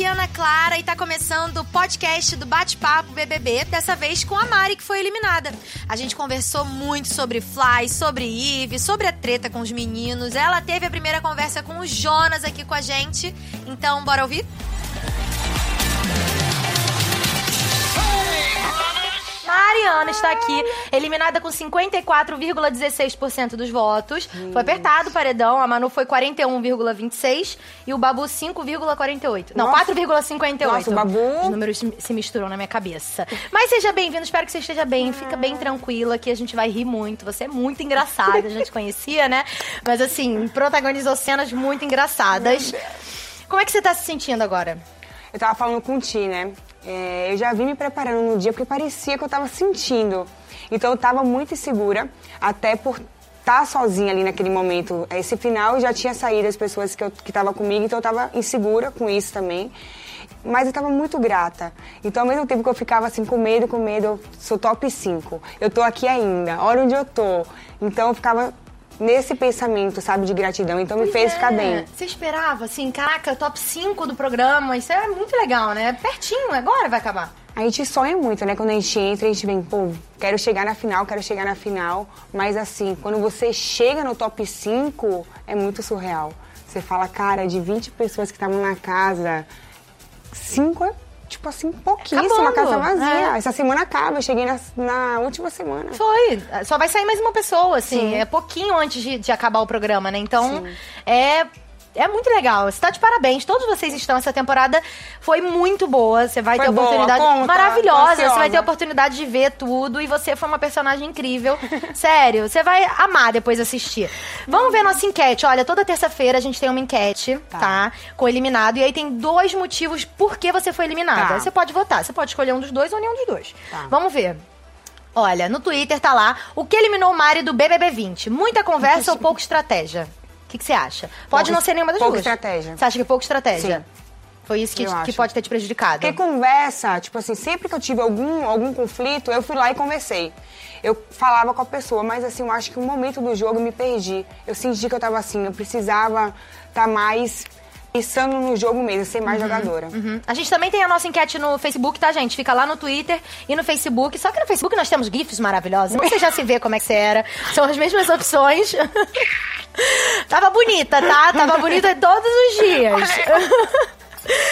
aqui é Ana Clara e tá começando o podcast do Bate-Papo BBB, dessa vez com a Mari, que foi eliminada. A gente conversou muito sobre Fly, sobre Eve, sobre a treta com os meninos. Ela teve a primeira conversa com o Jonas aqui com a gente. Então, bora ouvir? Mariana está aqui, eliminada com 54,16% dos votos. Foi apertado o paredão, a Manu foi 41,26% e o Babu 5,48%. Não, 4,58%. Nossa, o Babu- Os números se- se misturam na minha cabeça. Mas seja bem-vindo, espero que você esteja bem. Fica bem tranquila que a gente vai rir muito. Você é muito engraçada, a gente conhecia, né? Mas assim, protagonizou cenas muito engraçadas. Como é que você tá se sentindo agora? Eu tava falando com o Ti, né? É, eu já vim me preparando no dia porque parecia que eu tava sentindo. Então eu tava muito insegura, até por estar sozinha ali naquele momento. Esse final já tinha saído as pessoas que, tava comigo, então eu tava insegura com isso também. Mas eu tava muito grata. Então, ao mesmo tempo que eu ficava assim com medo, com medo, eu sou top 5. Eu tô aqui ainda, olha onde eu tô. Então eu ficava nesse pensamento, sabe, de gratidão. Então me Pois fez é. ficar bem. Você esperava, assim, caraca, top 5 do programa. Isso é muito legal, né? Pertinho, agora vai acabar. A gente sonha muito, né? Quando a gente entra, a gente vem, pô, quero chegar na final, quero chegar na final. Mas assim, quando você chega no top 5, é muito surreal. Você fala, cara, de 20 pessoas que estavam na casa, 5 é, tipo assim, pouquíssimo, a casa vazia. é. Essa semana acaba, eu cheguei na, na última semana. Foi. Só vai sair mais uma pessoa, assim. Sim. É pouquinho antes de, de acabar o programa, né? Então, Sim. é. É muito legal. Você tá de parabéns. Todos vocês estão. Essa temporada foi muito boa. Você vai Foi ter boa, oportunidade conta, maravilhosa. Você vai ansiosa. ter oportunidade de ver tudo. E você foi uma personagem incrível. Sério, você vai amar depois assistir. Vamos ver nossa enquete. Olha, toda terça-feira a gente tem uma enquete, tá. Tá. Com eliminado. E aí tem dois motivos por que você foi eliminada. Tá. Você pode votar. Você pode escolher um dos dois ou nenhum dos dois. Tá. Vamos ver. Olha, no Twitter tá lá o que eliminou o Mari do BBB 20. Muita conversa ou pouca estratégia? O que, que você acha? Pode Pouca- não ser nenhuma das pouca duas. estratégia. Você acha que é pouca estratégia? Sim. Foi isso que, que pode ter te prejudicado. Porque conversa, tipo assim, sempre que eu tive algum, algum conflito, eu fui lá e conversei. Eu falava com a pessoa, mas assim, eu acho que no momento do jogo eu me perdi. Eu senti que eu tava assim, eu precisava estar mais pensando no jogo mesmo, ser mais jogadora. Uhum. A gente também tem a nossa enquete no Facebook, tá, gente? Fica lá no Twitter e no Facebook. Só que no Facebook nós temos GIFs maravilhosos. Você já se vê como é que você era. São as mesmas opções. Tava bonita, tá? Tava bonita todos os dias.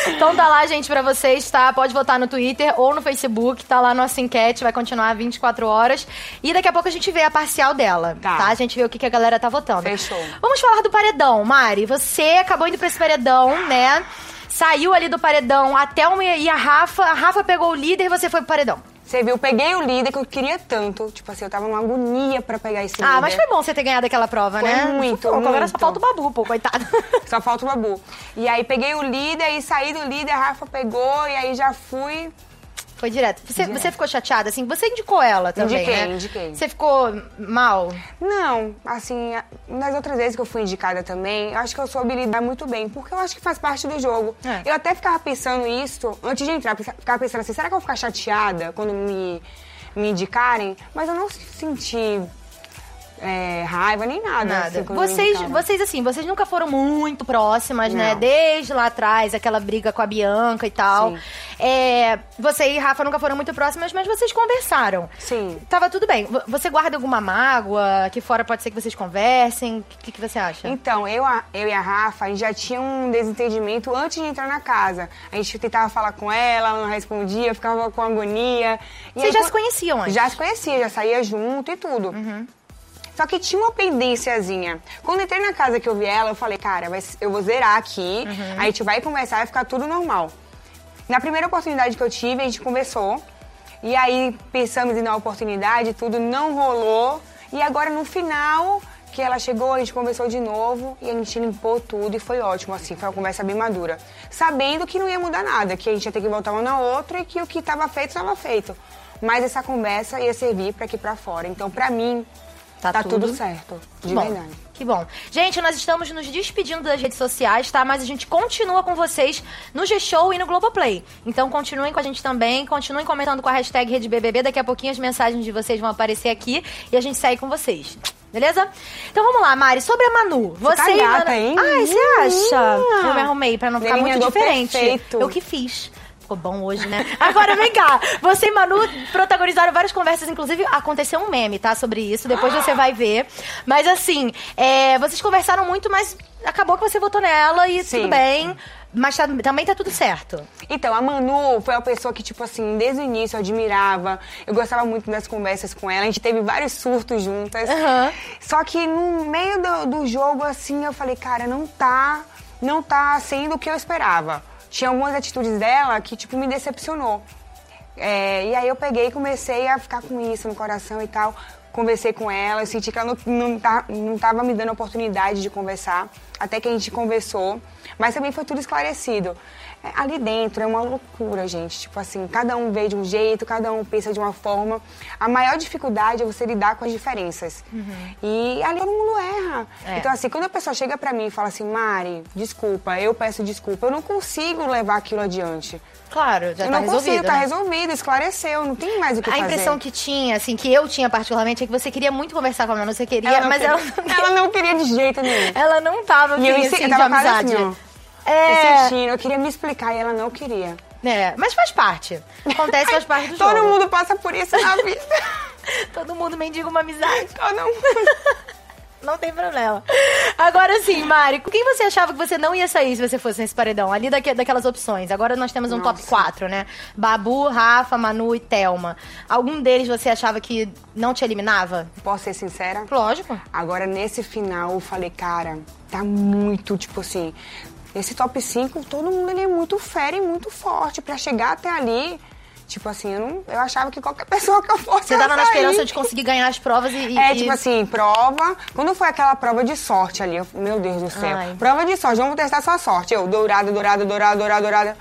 Então tá lá, gente, pra vocês, tá? Pode votar no Twitter ou no Facebook, tá lá nossa enquete, vai continuar 24 horas. E daqui a pouco a gente vê a parcial dela, tá? Tá. A gente vê o que, que a galera tá votando. Fechou. Vamos falar do paredão, Mari. Você acabou indo pra esse paredão, né? Saiu ali do paredão até uma e a Rafa. A Rafa pegou o líder e você foi pro paredão. Você viu, eu peguei o líder que eu queria tanto. Tipo assim, eu tava numa agonia pra pegar esse líder. Ah, mas foi bom você ter ganhado aquela prova, Foi né? muito, Pô, Agora só muito. falta o Babu, pô, coitado. Só falta o Babu. E aí peguei o líder e saí do líder, a Rafa pegou e aí já fui. Foi direto. Você, Direto. você ficou chateada, assim? Você indicou ela também, Indiquei, né? indiquei. Você ficou mal? Não, assim, nas outras vezes que eu fui indicada também, eu acho que eu soube lidar muito bem, porque eu acho que faz parte do jogo. É. Eu até ficava pensando isso, antes de entrar, ficava pensando assim, será que eu vou ficar chateada quando me, me indicarem? Mas eu não senti é, raiva nem nada. Nada. assim, vocês, vocês, assim, vocês nunca foram muito próximas, né? Não. Desde lá atrás, aquela briga com a Bianca e tal. Sim. É, você e Rafa nunca foram muito próximas, mas vocês conversaram. Sim. Tava tudo bem. Você guarda alguma mágoa? Aqui fora pode ser que vocês conversem? O que, que você acha? Então, eu, a- eu e a Rafa, a gente já tinha um desentendimento antes de entrar na casa. A gente tentava falar com ela, ela não respondia, ficava com agonia. E Vocês aí, já se conheciam antes? Já se conhecia, já saía junto e tudo. Só que tinha uma pendênciazinha. Quando entrei na casa que eu vi ela, eu falei, cara, eu vou zerar aqui, a gente vai conversar, vai ficar tudo normal. Na primeira oportunidade que eu tive, a gente conversou. E aí pensamos em dar uma oportunidade, tudo não rolou. E agora no final, que ela chegou, a gente conversou de novo e a gente limpou tudo e foi ótimo, assim, foi uma conversa bem madura. Sabendo que não ia mudar nada, que a gente ia ter que voltar uma na outra e que o que estava feito, estava feito. Mas essa conversa ia servir para aqui para fora. Então, para mim, Tá tá, tudo tudo, certo, de bom, verdade. Que bom. Gente, nós estamos nos despedindo das redes sociais, tá? Mas a gente continua com vocês no G-Show e no Globoplay. Então continuem com a gente também, continuem comentando com a hashtag RedeBBB. Daqui a pouquinho as mensagens de vocês vão aparecer aqui e a gente segue com vocês. Beleza? Então vamos lá, Mari. Sobre a Manu. Você, tá e gata, Manu... hein? Ai, você acha? Eu me arrumei pra não ficar muito diferente. perfeito. Eu que fiz. Ficou bom hoje, né? Agora vem cá. Você e Manu protagonizaram várias conversas, inclusive aconteceu um meme, tá? Sobre isso. Depois você vai ver. Mas assim, é, vocês conversaram muito, mas acabou que você votou nela e Sim. tudo bem. Mas tá- também tá tudo certo. Então, a Manu foi uma pessoa que, tipo assim, desde o início eu admirava. Eu gostava muito das conversas com ela. A gente teve vários surtos juntas. Aham. Só que no meio do, do jogo, assim, eu falei, cara, não tá, não tá sendo o que eu esperava. Tinha algumas atitudes dela que, tipo, me decepcionou. É, e aí eu peguei e comecei a ficar com isso no coração e tal. Conversei com ela, eu senti que ela não, não, tá, não tava me dando oportunidade de conversar. Até que a gente conversou. Mas também foi tudo esclarecido. É, ali dentro é uma loucura, gente. Tipo assim, cada um vê de um jeito, cada um pensa de uma forma. A maior dificuldade é você lidar com as diferenças. E ali todo mundo erra. É. Então, assim, quando a pessoa chega pra mim e fala assim, Mari, desculpa, eu peço desculpa, eu não consigo levar aquilo adiante. Claro, já eu tá não resolvido. consigo, tá né? resolvido, esclareceu, não tem mais o que A fazer. impressão que tinha, assim, que eu tinha particularmente, é que você queria muito conversar com a Manu, você queria, ela não mas queria, ela não ela não queria de jeito nenhum. Ela não tava E eu, insi- assim, eu de tava quase amizade. assim. É, Insistindo, eu queria me explicar e ela não queria. é, mas faz parte. Acontece, faz parte do Todo jogo. mundo passa por isso na vida. Todo mundo mendiga uma amizade. Todo mundo. Não tem problema. Agora sim, Mari, com quem você achava que você não ia sair se você fosse nesse paredão? Ali daque- daquelas opções. Agora nós temos um top Nossa. 4, né? Babu, Rafa, Manu e Thelma. Algum deles você achava que não te eliminava? Posso ser sincera? Lógico. Agora, nesse final, eu falei, cara, tá muito, tipo assim... Esse top 5, todo mundo ele é muito fera e muito forte. Pra chegar até ali, tipo assim, eu, não, eu achava que qualquer pessoa que eu fosse Você tava na esperança de conseguir ganhar as provas e. e- É, e- tipo assim, prova. Quando foi aquela prova de sorte ali, eu, meu Deus do céu. Ai. Prova de sorte, vamos testar sua sorte. Eu, dourado, dourado, dourado, dourado, dourado.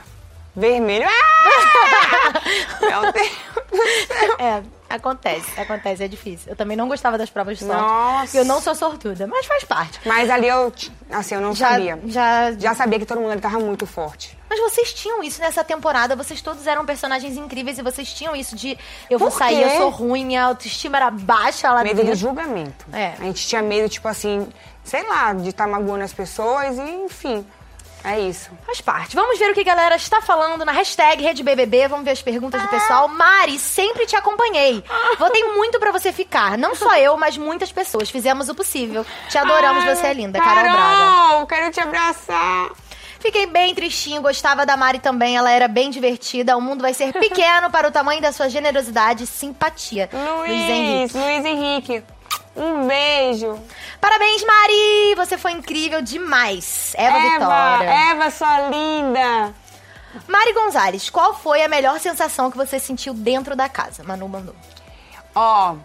Vermelho. Ah! meu Deus do céu. É, acontece, acontece, é difícil. Eu também não gostava das provas de sorte. Nossa. Eu não sou sortuda, mas faz parte. Mas ali eu, assim, eu não Já, sabia. já, Já sabia que todo mundo ali tava muito forte. Mas vocês tinham isso nessa temporada, vocês todos eram personagens incríveis e vocês tinham isso de eu vou sair, eu sou ruim, minha autoestima era baixa lá Medo dentro. do julgamento. É. A gente tinha medo, tipo assim, sei lá, de estar magoando as pessoas e, enfim. É isso. Faz parte. Vamos ver o que a galera está falando na hashtag RedeBBB. Vamos ver as perguntas do pessoal. Mari, sempre te acompanhei. Votei muito pra você ficar. Não só eu, mas muitas pessoas. Fizemos o possível. Te adoramos, Ai, você é linda. Carol Braga. Carol, quero te abraçar. Fiquei bem tristinho, gostava da Mari também, ela era bem divertida. O mundo vai ser pequeno para o tamanho da sua generosidade e simpatia. Luiz, Luiz Henrique. Um beijo. Parabéns, Mari! Você foi incrível demais. Eva, Vitória. Eva, sua linda. Mari Gonzalez, qual foi a melhor sensação que você sentiu dentro da casa? Manu mandou. Ó,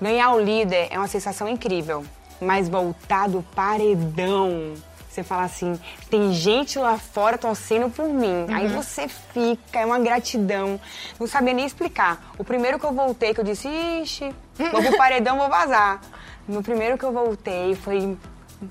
ganhar o líder é uma sensação incrível, mas voltar do paredão, você fala assim, tem gente lá fora torcendo por mim. Aí você fica, é uma gratidão. Não sabia nem explicar. O primeiro que eu voltei, que eu disse, ixi, vou pro paredão, vou vazar. No primeiro que eu voltei, foi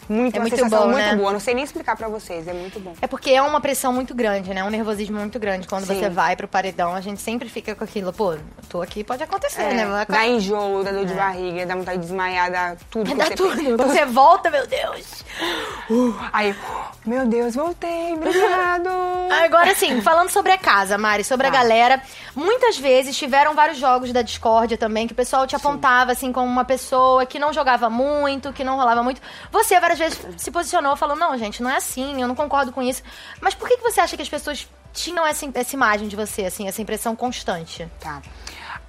muito, É uma muito sensação bom, muito né? boa. Não sei nem explicar pra vocês, é muito bom. É porque é uma pressão muito grande, né? Um nervosismo muito grande. Quando Sim. você vai pro paredão, a gente sempre fica com aquilo. Pô, tô aqui, pode acontecer, É, né? Vai dá enjoo, dá dor de barriga, dá vontade de desmaiar, dá tudo. que Dá você tudo. Você volta, meu Deus. Aí, meu Deus, voltei, obrigado. Agora sim, falando sobre a casa, Mari, sobre a galera, muitas vezes tiveram vários jogos da discórdia também, que o pessoal te apontava assim como uma pessoa que não jogava muito, que não rolava muito. Você várias vezes se posicionou falou: não, gente, não é assim, eu não concordo com isso. Mas por que, que você acha que as pessoas tinham essa, essa imagem de você, assim, essa impressão constante? Tá.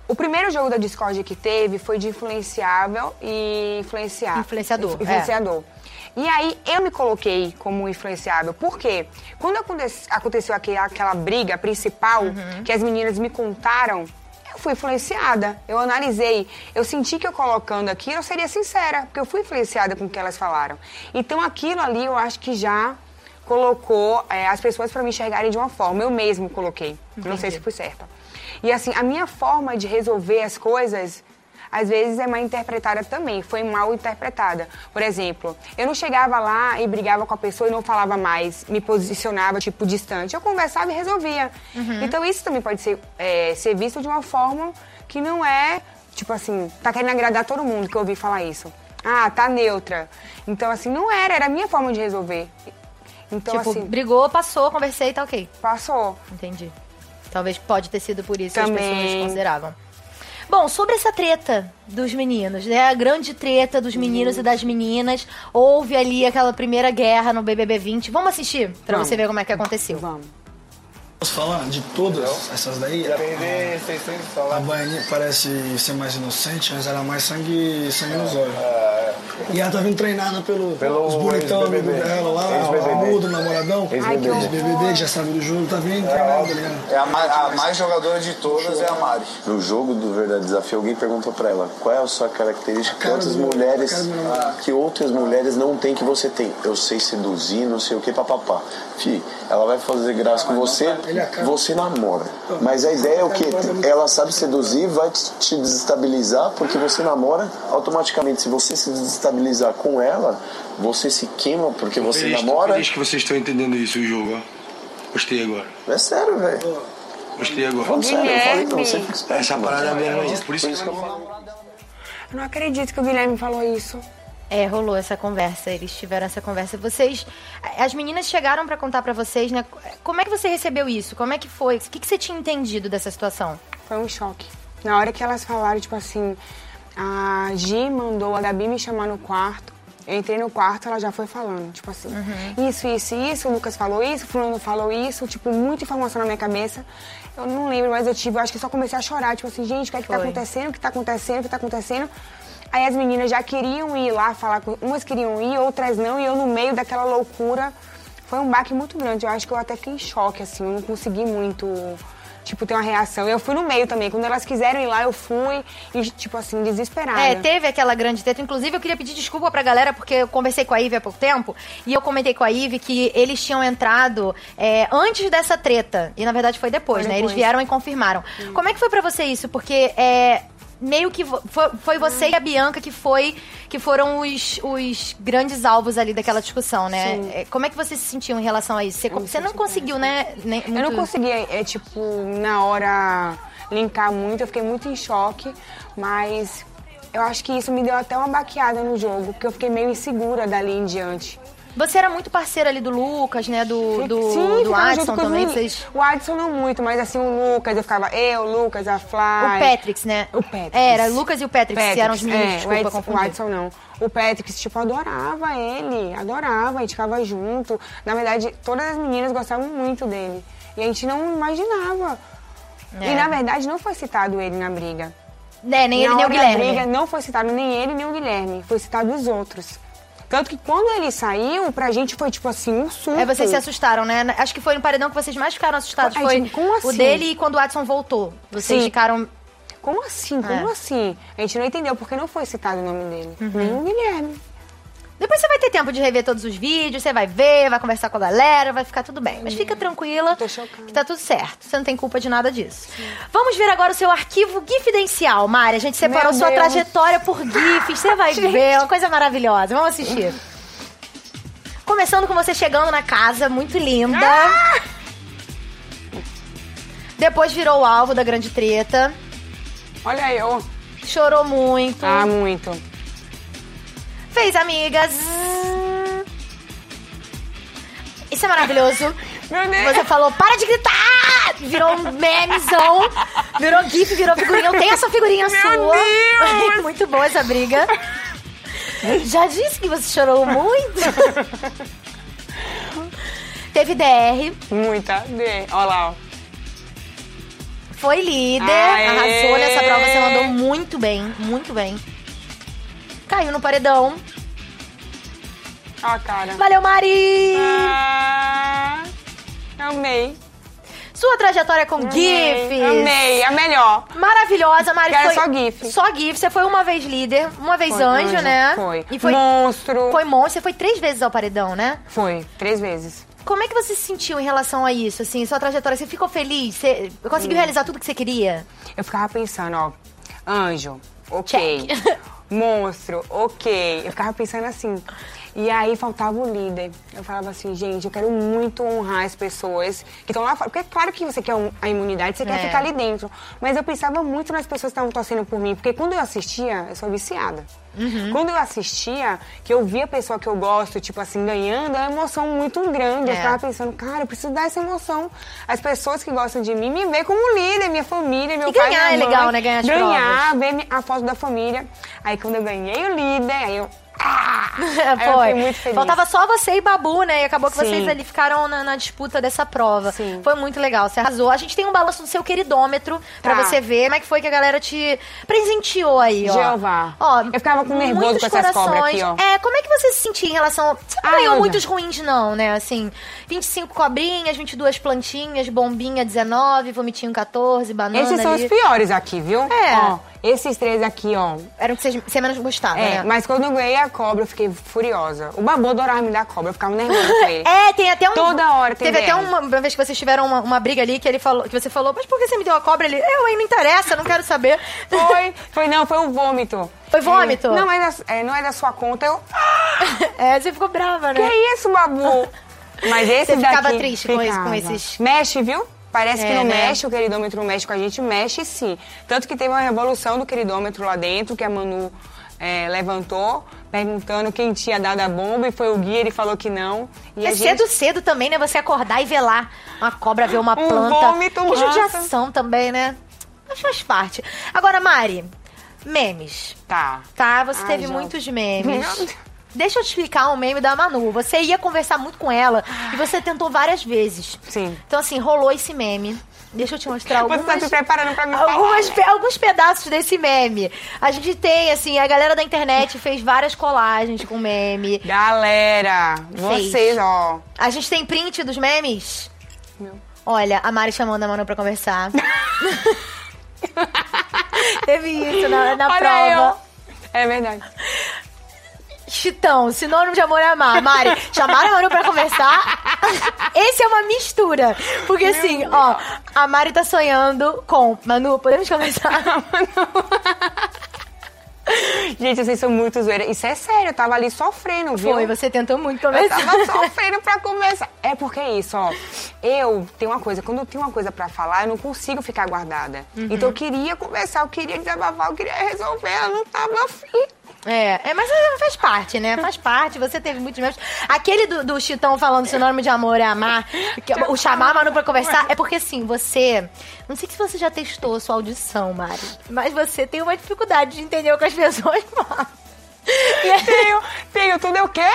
O primeiro jogo da Discord que teve foi de influenciável e influenciar. Influenciador, é. Influenciador. E aí eu me coloquei como influenciável. Por quê? Quando aconte- aconteceu aquele- aquela briga principal, Uhum. que as meninas me contaram, fui influenciada. Eu analisei. Eu senti que eu colocando aquilo, eu seria sincera, porque eu fui influenciada com o que elas falaram. Então aquilo ali eu acho que já colocou é, as pessoas para me enxergarem de uma forma. Eu mesmo coloquei. Não sei Entendi. se fui certa. E assim, a minha forma de resolver as coisas, às vezes é mal interpretada também, foi mal interpretada. Por exemplo, eu não chegava lá e brigava com a pessoa e não falava mais, me posicionava, tipo, distante. Eu conversava e resolvia. Então isso também pode ser, é, ser visto de uma forma que não é tipo assim, tá querendo agradar todo mundo que eu ouvi falar isso. Ah, tá neutra. Então, assim, não era, era a minha forma de resolver. Então, tipo, assim, brigou, passou, conversei tá ok. passou. Entendi. Talvez pode ter sido por isso que Também. as pessoas consideravam. Bom, sobre essa treta dos meninos, né? A grande treta dos meninos e das meninas. Houve ali aquela primeira guerra no BBB 20. Vamos assistir pra Vamos. você ver como é que aconteceu. Vamos. Posso falar de todas essas daí? Perder 600 A salários. Baianinha parece ser mais inocente, mas ela é mais sangue, sangue nos olhos. E ela tá vindo treinada pelo, Pelo os bonitão amigo dela lá, o Mudo, o namoradão. Ex-BBB. Que já sabe do jogo, tá vindo treinada, tá ligado? É a, ma- a mais jogadora de todas é a Mari. No jogo do Verdade Desafio, alguém perguntou pra ela qual é a sua característica do- mulheres a cara do namorado. que outras mulheres não têm que você tem. Eu sei seduzir, não sei o que, papapá. Fi, ela vai fazer graça com você. Você namora. Mas a ideia é o que? Ela sabe seduzir, vai te desestabilizar porque você namora. Automaticamente, se você se desestabilizar com ela, você se queima porque você Feliz- namora. Feliz que vocês estão entendendo isso, o jogo, ó. Gostei agora. É sério, velho. Gostei agora. Falando sério, eu falei pra você fica esperto. Essa parada mesmo aí. Por isso que eu Eu não acredito que o Guilherme falou isso. É, rolou essa conversa, eles tiveram essa conversa. Vocês, as meninas chegaram pra contar pra vocês, né? Como é que você recebeu isso? Como é que foi? O que, que você tinha entendido dessa situação? Foi um choque. Na hora que elas falaram, tipo assim, a Gi mandou a Gabi me chamar no quarto. Eu entrei no quarto, ela já foi falando, tipo assim, isso, isso, isso, o Lucas falou isso, o fulano falou isso, tipo, muita informação na minha cabeça. Eu não lembro, mas eu tive, eu acho que só comecei a chorar, tipo assim, gente, o que é que tá Foi. acontecendo, o que tá acontecendo, o que tá acontecendo. Aí as meninas já queriam ir lá falar com. Umas queriam ir, outras não, e eu no meio daquela loucura. Foi um baque muito grande. Eu acho que eu até fiquei em choque, assim, eu não consegui muito, tipo, ter uma reação. Eu fui no meio também. Quando elas quiseram ir lá, eu fui e, tipo assim, desesperada. É, teve aquela grande treta. Inclusive, eu queria pedir desculpa pra galera, porque eu conversei com a Ive há pouco tempo, e eu comentei com a Ive que eles tinham entrado é, antes dessa treta. E na verdade foi depois, Foi né? Eles depois. vieram e confirmaram. Como é que foi pra você isso? Porque é. Meio que foi, foi você e a Bianca que foi que foram os, os grandes alvos ali daquela discussão, né? Sim. É, Como é que você se sentiu em relação a isso? Você, você não conseguiu, né? nem- Eu não muito- conseguia, é, tipo, na hora linkar muito, eu fiquei muito em choque, mas eu acho que isso me deu até uma baqueada no jogo, porque eu fiquei meio insegura dali em diante. Você era muito parceira ali do Lucas, né? Do, do, Sim, do Adson também. Vocês... O Adson não muito, mas assim, o Lucas, eu ficava eu, o Lucas, a O Fly. Patrick, né? O Patrick. Era, Lucas e o Patrick, que eram os Patrick, meninos, é, desculpa, o confundir. o Adson não. O Patrick, tipo, adorava ele, adorava, a gente ficava junto. Na verdade, todas as meninas gostavam muito dele. E a gente não imaginava. É. E na verdade não foi citado ele na briga. É, nem ele, na nem o Guilherme. briga não foi citado nem ele, nem o Guilherme. Foi citado os outros. Tanto que quando ele saiu, pra gente foi tipo assim, um surto. Aí vocês se assustaram, né? Acho que foi no paredão que vocês mais ficaram assustados. Foi gente, como o assim? dele e quando o Adson voltou. Vocês Sim. ficaram. Como assim? Como É. assim? A gente não entendeu porque não foi citado o nome dele. Uhum. Nem o Guilherme. Depois você vai ter tempo de rever todos os vídeos, você vai ver, vai conversar com a galera, vai ficar tudo bem. Mas fica tranquila, que tá tudo certo. Você não tem culpa de nada disso. Vamos ver agora o seu arquivo gifidencial, Mari. A gente separou Meu sua Deus. trajetória por gifs. Você vai ver, é uma coisa maravilhosa. Vamos assistir. Começando com você chegando na casa, muito linda. Ah! Depois virou o alvo da grande treta. Olha eu. Chorou muito. Ah, muito. Fez amigas. Isso é maravilhoso. Meu Deus. Você falou, para de gritar! Virou um memezão, virou gif, virou figurinha. Eu tenho essa figurinha Meu sua. Deus! muito boa essa briga. Já disse que você chorou muito? Teve DR, Muita. De. Olha lá, ó. foi líder, Aê! arrasou nessa prova, você mandou muito bem, muito bem. Caiu no paredão. Ó a cara. Valeu, Mari! Ah, amei. Sua trajetória com GIFs. Amei. A melhor. Maravilhosa, Mari. Quero foi só GIF. Só GIF. Você foi uma vez líder, uma vez Foi, anjo, anjo, né? foi. E foi Monstro. Foi monstro. Você foi três vezes ao paredão, né? Foi. Três vezes. Como é que você se sentiu em relação a isso, assim, sua trajetória? Você ficou feliz? Você conseguiu realizar tudo que você queria? Eu ficava pensando, ó. Anjo, ok. Monstro, ok. Eu ficava pensando assim. E aí faltava o líder. Eu falava assim, gente, eu quero muito honrar as pessoas que estão lá fora. Porque é claro que você quer a imunidade, você É. quer ficar ali dentro. Mas eu pensava muito nas pessoas que estavam torcendo por mim. Porque quando eu assistia, eu sou viciada. Uhum. Quando eu assistia, que eu via a pessoa que eu gosto, tipo assim, ganhando, é uma emoção muito grande. É. Eu ficava pensando, cara, eu preciso dar essa emoção. As pessoas que gostam de mim me veem como líder, minha família, meu E pai, ganhar minha é mãe. legal, né? Ganhar as Ganhar, ver mi- a foto da família. Aí quando eu ganhei o líder, aí eu... Ah! Foi. fiquei muito feliz. Faltava só você e Babu, né? E acabou que Sim. vocês ali ficaram na, na disputa dessa prova. Sim. Foi muito legal, você arrasou. A gente tem um balanço do seu queridômetro pra Tá. você ver como é que foi que a galera te presenteou aí, ó. Jeová. Ó, Eu ficava com nervoso com essas cobras corações. aqui, ó. É, como é que você se sentia em relação... Você não ganhou Anja. muitos ruins, não, né? Assim, 25 cobrinhas, 22 plantinhas, bombinha 19, vomitinho 14, banana Esses são ali. os piores aqui, viu? É. Ó, esses três aqui, ó. Eram que você, você menos gostava, É, né? mas quando eu ganhei a cobra, eu fiquei furiosa. O Babu adorava me dar cobra, eu ficava nervosa com ele. É, tem até um. Toda hora tem Teve até uma, uma vez que vocês tiveram uma, uma briga ali que ele falou, que você falou, mas por que você me deu a cobra? Ele, eu, hein, não interessa, não quero saber. Foi, foi, não, foi o vômito. Foi vômito? Não, é da, é, não é da sua conta, eu... é, você ficou brava, Que né? isso, Babu? Mas esse Você ficava daqui... triste com esse- com ficava. esses- Mexe, viu? Parece que É, não né? mexe, o queridômetro mexe com a gente, mexe sim. Tanto que teve uma revolução do queridômetro lá dentro, que a Manu é, levantou, perguntando quem tinha dado a bomba, e foi o guia, ele falou que não. E É gente... cedo, cedo também, né? Você acordar e ver lá uma cobra, ver uma Um planta. vômito, que massa. judiação também, né? Mas faz parte. Agora, Mari, memes. Tá. Tá? Você Ai, teve já. muitos Meu memes. Deus. Deixa eu te explicar um meme da Manu. Você ia conversar muito com ela e você tentou várias vezes. Sim. Então, assim, rolou esse meme. Deixa eu te mostrar Você algumas... tá se preparando pra me algumas falar. alguns pedaços desse meme. A gente tem, assim, a galera da internet fez várias colagens com meme. Galera, Fez. vocês, ó. A gente tem print dos memes? Meu. Olha, a Mari chamando a Manu pra conversar. Teve isso na, na prova. ó. É verdade. Chitão, sinônimo de amor é amar. Mari, chamaram a Manu pra conversar. Esse é uma mistura. Porque assim, ó, a Mari tá sonhando com. Manu, podemos conversar? Gente, vocês são muito zoeiras. Isso é sério, eu tava ali sofrendo, viu? Foi, você tentou muito Eu conversar. tava sofrendo pra conversar. É porque é isso, ó. Eu tenho uma coisa, quando eu tenho uma coisa pra falar, eu não consigo ficar guardada. Uhum. Então eu queria conversar, eu queria desabafar, eu queria resolver, ela não tava afim. É, é, mas é, faz parte, né? Faz parte. Você teve muitos memes. Aquele do, do Chitão falando sinônimo de amor é amar, que, o chamar a Manu pra conversar, é porque assim, você. Não sei se você já testou a sua audição, Mari, mas você tem uma dificuldade de entender o que as pessoas falam. E Tenho, tenho tudo, eu quê?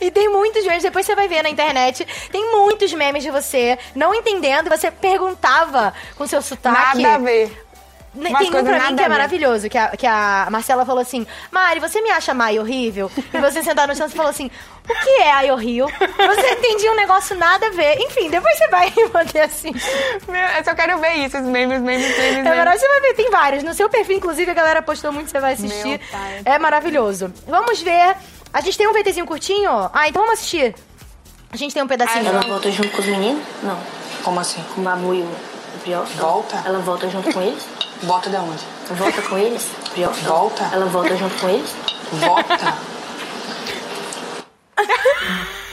e tem muitos memes, depois você vai ver na internet, tem muitos memes de você não entendendo, você perguntava com seu sotaque. Nada a ver. Ne- Umas Tem um pra mim que é maravilhoso, que a, que a Marcela falou assim, Mari, você me acha Mai horrível? E você sentar no chão e falou assim, o que é Ai horrível? Você entendia um negócio nada a ver. Enfim, depois você vai manter assim. Meu, eu só quero ver isso, os memes, memes, memes, É memes. maravilhoso, você vai ver, tem vários. No seu perfil, inclusive, a galera postou muito, você vai assistir. Meu pai. É maravilhoso. Vamos ver. A gente tem um VTzinho curtinho? Ah, então vamos assistir. A gente tem um pedacinho. Ela volta junto com os meninos? Não. Como assim? Com o Babu e o Priol? Volta? Ela volta junto com eles? Bota da onde? Volta com eles? Priol? Volta? Ela volta junto com eles? Volta?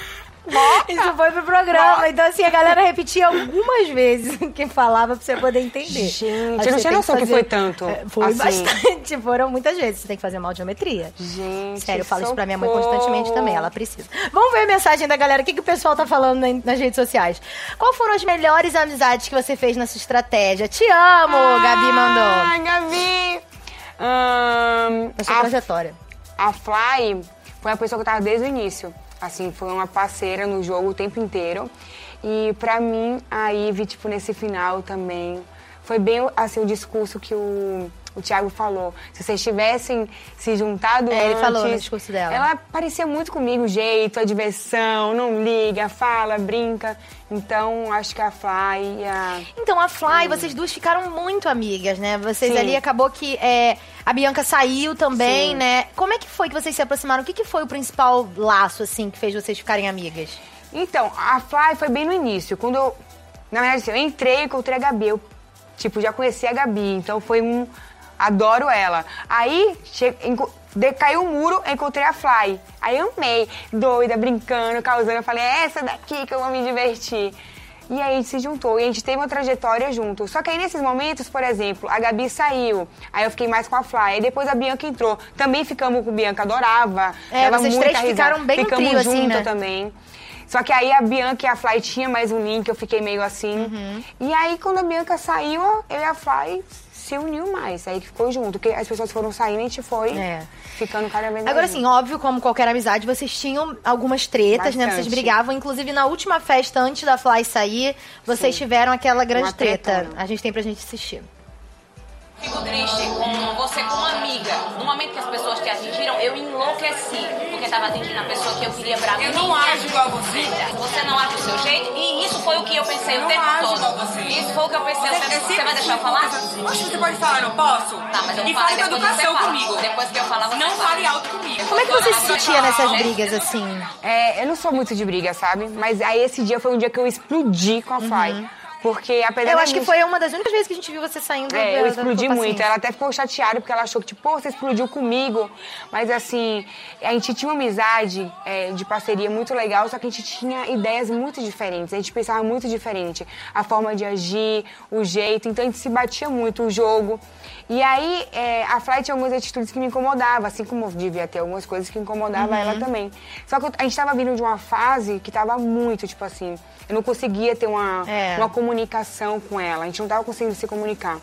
Isso foi pro programa. Então, assim, a galera repetia algumas vezes que falava pra você poder entender. Gente, eu não tinha noção que fazer- foi tanto, É, foi assim. bastante. Foram muitas vezes. Você tem que fazer mal geometria. Gente, Sério, eu falo isso pra minha mãe socorro. constantemente também, ela precisa. Vamos ver a mensagem da galera, o que, que o pessoal tá falando na- nas redes sociais. Qual foram as melhores amizades que você fez nessa estratégia? Te amo, Gabi mandou. Ai, Gabi! Ahn, Na sua a, trajetória. a Fly foi a pessoa que eu tava desde o início. Assim, foi uma parceira no jogo o tempo inteiro. E pra mim, a Ivy, tipo, nesse final também, foi bem, assim, o discurso que o, o Thiago falou. Se vocês tivessem se juntado É, ele antes... falou no discurso dela. Ela parecia muito comigo, o jeito, a diversão, não liga, fala, brinca. Então, acho que a Fly e a... Então, a Fly, vocês duas ficaram muito amigas, né? Vocês Sim. ali acabou que é, a Bianca saiu também, Sim. né? Como é que foi que vocês se aproximaram? O que, que foi o principal laço, assim, que fez vocês ficarem amigas? Então, a Fly foi bem no início. Quando eu. Na verdade, assim, eu entrei e encontrei a Gabi. Eu, tipo, já conhecia a Gabi, então foi um. Adoro ela. Aí, che... enco- de, caiu um muro, encontrei a Fly. Aí eu amei, doida, brincando, causando. Eu falei, é essa daqui que eu vou me divertir. E aí a gente se juntou e a gente teve uma trajetória junto. Só que aí nesses momentos, por exemplo, a Gabi saiu, aí eu fiquei mais com a Fly, aí depois a Bianca entrou. Também ficamos com a Bianca, adorava. É, vocês três risada. ficaram bem no Ficamos trio, assim, junto né? também. Só que aí a Bianca e a Fly tinha mais um link, eu fiquei meio assim. Uhum. E aí quando a Bianca saiu, eu e a Fly se uniu mais. Aí que ficou junto, porque as pessoas foram saindo e a gente foi É. ficando cada vez mais Agora, assim, óbvio, como qualquer amizade, vocês tinham algumas tretas, né? Vocês Bastante. brigavam. Inclusive, na última festa, antes da Fly sair, vocês tiveram aquela grande Uma treta. tretona. A gente tem pra gente assistir. Fico triste com você como amiga. No momento que as pessoas te atingiram, eu enlouqueci. Porque estava atingindo a pessoa que eu queria pra mim. Eu não ajo igual você. vida. Você não age do seu jeito. E isso foi o que eu pensei Eu o não tempo ajo todo. igual você. Isso foi o que eu pensei o tempo todo. Você vai deixar eu falar? Oxe, você pode falar, não posso? Tá, mas eu E vou falar com você educação fala. comigo. Depois que eu falar, você Não fala. fale alto comigo. Como é que você se sentia nessas brigas, assim? É, eu não sou muito de briga, sabe? Mas aí esse dia foi um dia que eu explodi com a Fly. Porque apesar Eu acho que gente- foi uma das únicas vezes que a gente viu você saindo da- É, eu da- explodi da muito. Ela até ficou chateada porque ela achou que, tipo, pô, você explodiu comigo. Mas assim, a gente tinha uma amizade é, de parceria muito legal, só que a gente tinha ideias muito diferentes. A gente pensava muito diferente. A forma de agir, o jeito. Então a gente se batia muito, o jogo. E aí, é, a Fly tinha algumas atitudes que me incomodavam, assim como devia ter algumas coisas que incomodavam Uhum. ela também. Só que a gente tava vindo de uma fase que tava muito, tipo assim, eu não conseguia ter uma, É. uma comunicação com ela. A gente não tava conseguindo se comunicar.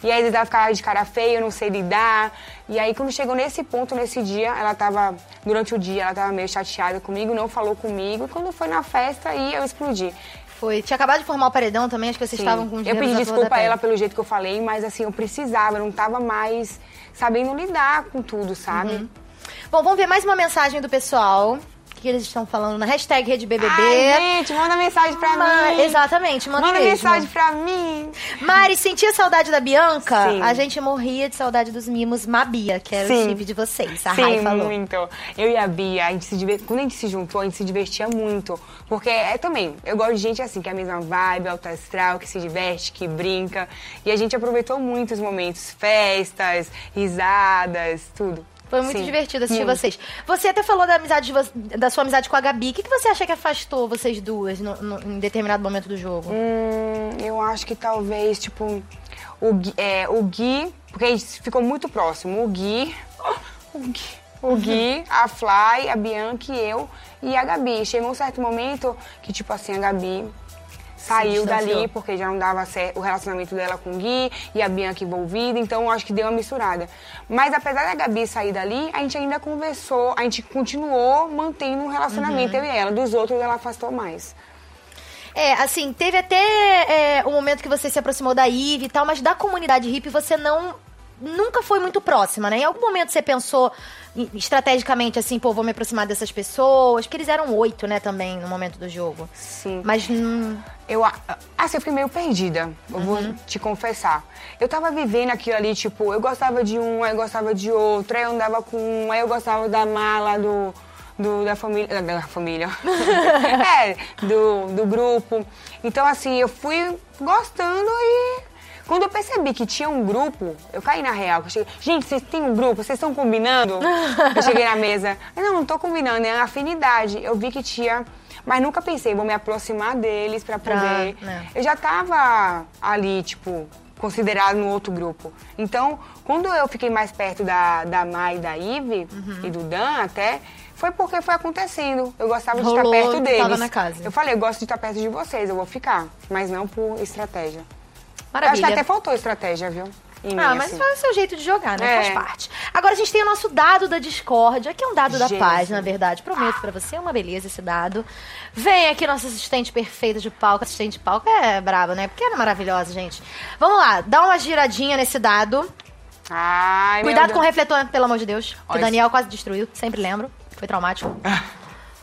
E aí, ela ficava de cara feia, eu não sei lidar. E aí, quando chegou nesse ponto, nesse dia, ela tava, durante o dia, ela tava meio chateada comigo, não falou comigo. E quando foi na festa, aí eu explodi. Foi. Tinha acabado de formar o paredão também, acho que vocês Sim. estavam com os Eu pedi desculpa a ela pelo jeito que eu falei, mas assim, eu precisava, eu não tava mais sabendo lidar com tudo, sabe? Uhum. Bom, vamos ver mais uma mensagem do pessoal. O que eles estão falando na hashtag RedeBBB. Ai, gente, manda mensagem pra Ma- mim. Exatamente, manda, Manda mesmo. mensagem pra mim. Mari, sentia saudade da Bianca? Sim. A gente morria de saudade dos mimos Mabia, que era o Sim. chip de vocês. A Sim, Rai falou. muito. Eu e a Bia, a gente se diver- quando a gente se juntou, a gente se divertia muito. Porque é também, eu gosto de gente assim, que é a mesma vibe, alta astral, que se diverte, que brinca. E a gente aproveitou muito os momentos, festas, risadas, tudo. Foi muito Sim, divertido assistir muito. vocês. Você até falou da amizade de vo- da sua amizade com a Gabi. O que, que você acha que afastou vocês duas no- no- em determinado momento do jogo? Hum, eu acho que talvez, tipo, o Gui, é, o Gui, porque a gente ficou muito próximo. O Gui, o Gui, o Gui, a Fly, a Bianca e eu e a Gabi. Chegou um certo momento que, tipo assim, a Gabi saiu dali porque já não dava certo o relacionamento dela com o Gui e a Bianca envolvida, então acho que deu uma misturada. Mas apesar da Gabi sair dali, a gente ainda conversou, a gente continuou mantendo um relacionamento, eu e ela. Dos outros, ela afastou mais. É, assim, teve até é, o momento que você se aproximou da Ive e tal, mas da comunidade hippie você não. Nunca foi muito próxima, né? Em algum momento você pensou estrategicamente assim, pô, vou me aproximar dessas pessoas? Porque eles eram oito, né, também, no momento do jogo. Sim. Mas hum, Eu, assim, eu fiquei meio perdida, eu vou te confessar. Eu tava vivendo aquilo ali, tipo, eu gostava de um, aí eu gostava de outro, aí eu andava com um, aí eu gostava da mala do, do- da família, da família, é, do, do grupo. Então, assim, eu fui gostando e quando eu percebi que tinha um grupo, eu caí na real. Eu cheguei, Gente, vocês têm um grupo? Vocês estão combinando? eu cheguei na mesa. Não, não tô combinando, é afinidade. Eu vi que tinha, mas nunca pensei, vou me aproximar deles pra Pra- poder. né. Eu já tava ali, tipo, considerado no outro grupo. Então, quando eu fiquei mais perto da, da Mai e da Ive, Uhum. e do Dan até, foi porque foi acontecendo. Eu gostava de Rolou, estar perto deles. tava na casa. Eu falei, eu gosto de estar perto de vocês, eu vou ficar. Mas não por estratégia. Eu acho maravilha. que até faltou estratégia, viu? Em mim, Ah, mas assim. foi o seu jeito de jogar, né? É. Faz parte. Agora a gente tem o nosso dado da discórdia, que é um dado da Jesus. paz, na verdade. Prometo pra você, é uma beleza esse dado. Vem aqui nossa assistente perfeita de palco. Assistente de palco é braba, né? Porque ela é maravilhosa, gente. Vamos lá, dá uma giradinha nesse dado. Ai, Cuidado com o refletor, pelo amor de Deus. Que o Daniel quase destruiu, sempre lembro. Foi traumático.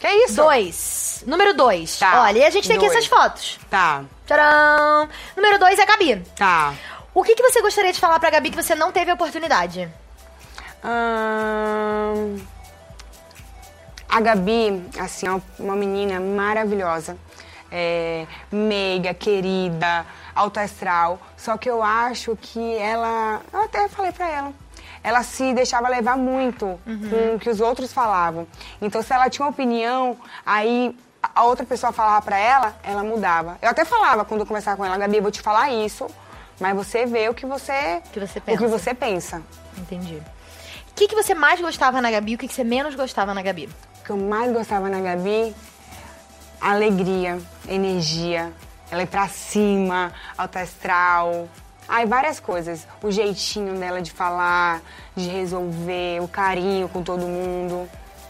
Que isso? Dois. Número dois. Tá, Olha, e a gente tem aqui dois. essas fotos. Tá, Tcharam! Número dois é a Gabi. tá. O que, que você gostaria de falar pra Gabi que você não teve a oportunidade? Ahn, A Gabi, assim, é uma- uma menina maravilhosa. É, meiga, querida, alto astral. Só que eu acho que ela. Eu até falei pra ela. Ela se deixava levar muito com o que os outros falavam. Então, se ela tinha uma opinião, aí a outra pessoa falava pra ela, ela mudava. Eu até falava quando eu conversava com ela, Gabi, eu vou te falar isso, mas você vê o que você, que você o pensa. que você pensa. Entendi. O que, que você mais gostava na Gabi e o que, que você menos gostava na Gabi? O que eu mais gostava na Gabi, alegria, energia. Ela é pra cima, alto astral. Ai, várias coisas. O jeitinho dela de falar, de resolver, o carinho com todo mundo.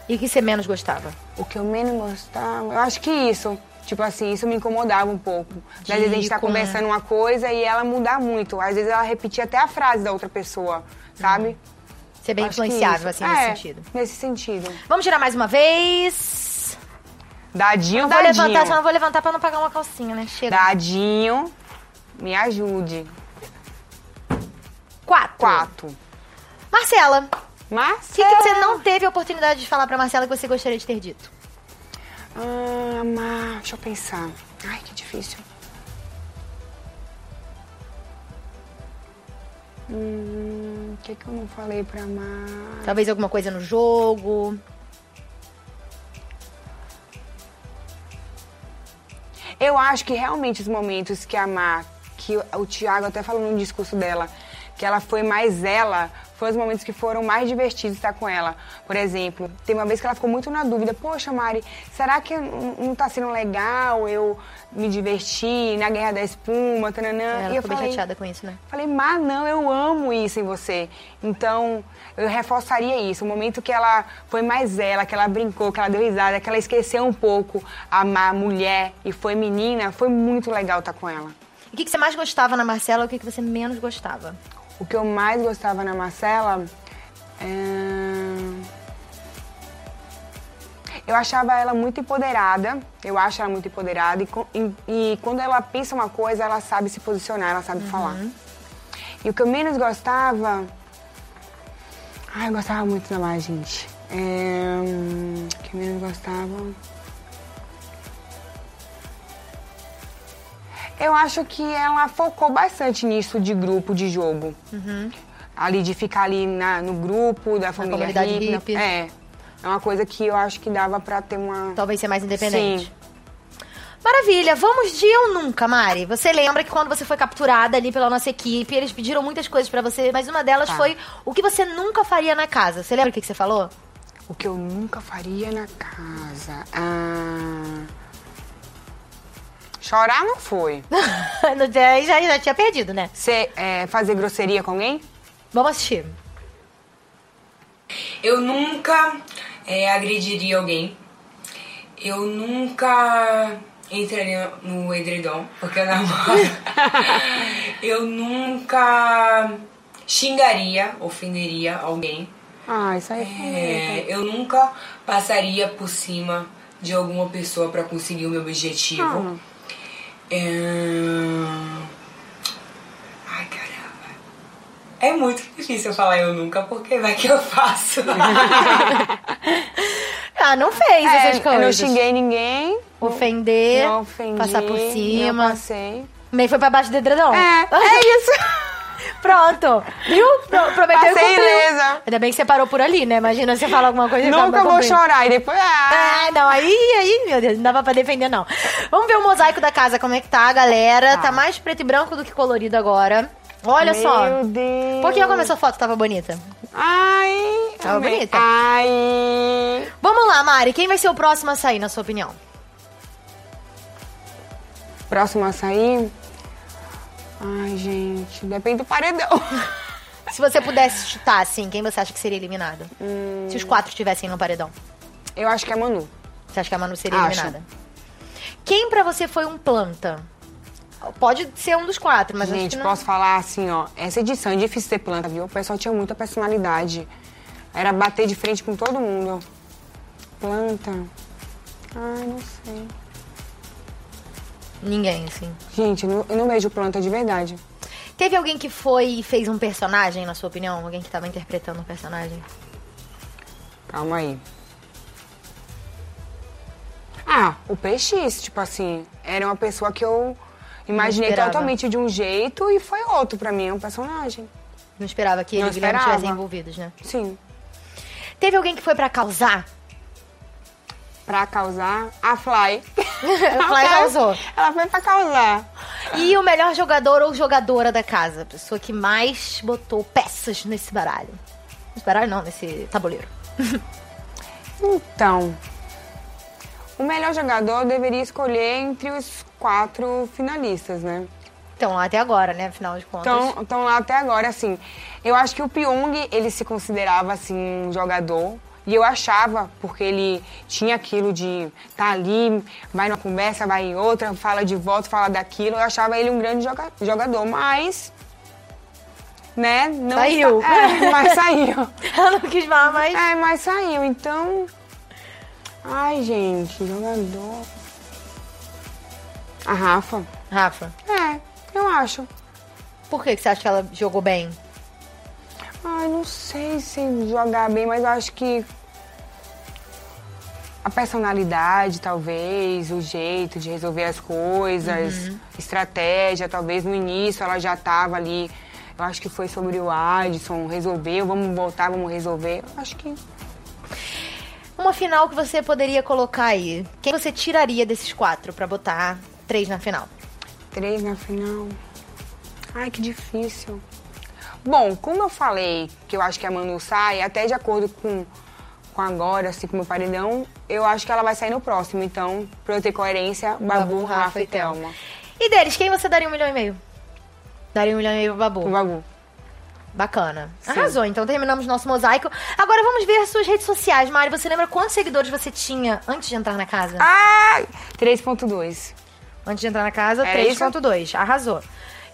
E o que você menos gostava? O que eu menos gostava, eu acho que isso. Tipo assim, isso me incomodava um pouco. Às vezes a gente tá com- conversando uma coisa e ela mudar muito. Às vezes ela repetia até a frase da outra pessoa, sabe? Você é bem Acho influenciável, assim, nesse É, sentido. Nesse sentido. Vamos tirar mais uma vez. Dadinho, Não vou dadinho. levantar, só não vou levantar pra não pagar uma calcinha, né? Chega. Dadinho, me ajude. Quatro. Quatro. Marcela, Mas. o que, que você não teve a oportunidade de falar pra Marcela que você gostaria de ter dito? Ah, Mar, deixa eu pensar. Ai, que difícil. Hum, o que, que eu não falei pra Mar? Talvez alguma coisa no jogo. Eu acho que realmente os momentos que a Mar, que o- o Thiago até falou no discurso dela, que ela foi mais ela, foram os momentos que foram mais divertidos estar com ela. Por exemplo, tem uma vez que ela ficou muito na dúvida, poxa Mari, será que não não tá sendo legal eu me divertir na Guerra da Espuma, tananã? Ela e eu ficou falei, chateada com isso, né? Falei, mas não, eu amo isso em você. Então, eu reforçaria isso. O momento que ela foi mais ela, que ela brincou, que ela deu risada, que ela esqueceu um pouco a má mulher e foi menina, foi muito legal estar com ela. E o que, que você mais gostava na Marcela e o que, que você menos gostava? O que eu mais gostava na Marcela. é, Eu achava ela muito empoderada, eu acho ela muito empoderada, e, e- e quando ela pensa uma coisa, ela sabe se posicionar, ela sabe falar. E o que eu menos gostava. Ai, eu gostava muito da Mar, gente. É, O que eu menos gostava. Eu acho que ela focou bastante nisso de grupo, de jogo. Ali de ficar ali na- no grupo da família comunidade hippie. hippie. É. É uma coisa que eu acho que dava pra ter uma. Talvez ser mais independente. Sim. Maravilha, vamos de eu nunca, Mari. Você lembra que quando você foi capturada ali pela nossa equipe, eles pediram muitas coisas pra você, mas uma delas Tá. foi o que você nunca faria na casa. Você lembra o que, que você falou? O que eu nunca faria na casa. Ah. Chorar não foi. No dia- já, já tinha perdido, né? Você é, fazer grosseria com alguém? Vamos assistir. Eu nunca é, agrediria alguém. Eu nunca entraria no edredom, porque eu namoro. eu nunca xingaria, ofenderia alguém. Ah, isso aí É, eu nunca passaria por cima de alguma pessoa pra conseguir o meu objetivo. É... Ai, caramba. É muito difícil eu falar eu nunca, porque vai que eu faço. Ah, não fez É, essas eu coisas. não xinguei ninguém. Ofender, Não ofendi. passar por Não cima. passei. Nem foi pra baixo do edredom. É, é isso. Pronto. Viu? Pro- Prometeu e Passei cumpriu. ilesa. Ainda bem que você parou por ali, né? Imagina você falar alguma coisa e Nunca vou chorar. E depois. Ah, Ah, não, aí, aí, meu Deus, não dava pra defender, não. Vamos ver o mosaico da casa, como é que tá, galera. Tá, mais preto e branco do que colorido agora. Olha só. Meu Deus. Por que começou a foto tava bonita? Ai. Tava amei. bonita? Ai. Vamos lá, Mari. Quem vai ser o próximo a sair, na sua opinião? Próximo a sair. Ai, gente. Depende do paredão. Se você pudesse chutar, assim, quem você acha que seria eliminado? Se os quatro estivessem no paredão. Eu acho que é Manu. Você acha que a Manu seria Acho. eliminada? Quem pra você foi um planta? Pode ser um dos quatro, mas Gente, não... posso falar assim, ó. Essa edição é difícil ter planta, viu? O pessoal tinha muita personalidade. Era bater de frente com todo mundo. Planta. Ai, não sei. Ninguém, assim. Gente, eu não, eu não vejo planta de verdade. Teve alguém que foi e fez um personagem, na sua opinião? Alguém que tava interpretando um personagem? Calma aí. Ah, o PX, tipo assim, era uma pessoa que eu imaginei esperava. totalmente de um jeito e foi outro pra mim, é um personagem. Não esperava que ele Não e Guilherme esperava. estivessem envolvidos, né? Sim. Teve alguém que foi pra causar? Pra causar a Fly. A Fly causou. Ela foi pra causar. E o melhor jogador ou jogadora da casa? A pessoa que mais botou peças nesse baralho. Nesse baralho não, nesse tabuleiro. Então, o melhor jogador deveria escolher entre os quatro finalistas, né? Então, até agora, né? Afinal de contas. Então lá até agora, assim, eu acho que o Pyong, ele se considerava, assim, um jogador. E eu achava, porque ele tinha aquilo de tá ali, vai numa conversa, vai em outra, fala de volta, fala daquilo. Eu achava ele um grande joga- jogador, mas... Né? Não Saiu. é, mas saiu. Ela não quis falar mais. É, mas saiu, então... Ai, gente, jogador... A Rafa. Rafa, É, eu acho. por que que você acha que ela jogou bem? Ai, não sei se jogar bem, mas eu acho que a personalidade, talvez, o jeito de resolver as coisas, estratégia, talvez no início ela já tava ali. Eu acho que foi sobre o Adson, resolveu, vamos voltar, vamos resolver. Eu acho que Uma final que você poderia colocar aí. Quem você tiraria desses quatro pra botar três na final? três na final. Ai, que difícil. Bom, como eu falei que eu acho que a Manu sai, até de acordo com, com agora, assim, com o meu paredão, eu acho que ela vai sair no próximo. Então, pra eu ter coerência, Babu, Rafa e Thelma. E deles, quem você daria um milhão e meio? Daria um milhão e meio pro Babu. O Babu. Bacana. Arrasou. Então terminamos nosso mosaico. Agora vamos ver as suas redes sociais. Mari, você lembra quantos seguidores você tinha antes de entrar na casa? Ai! 3.2. Antes de entrar na casa, Era 3.2. Arrasou.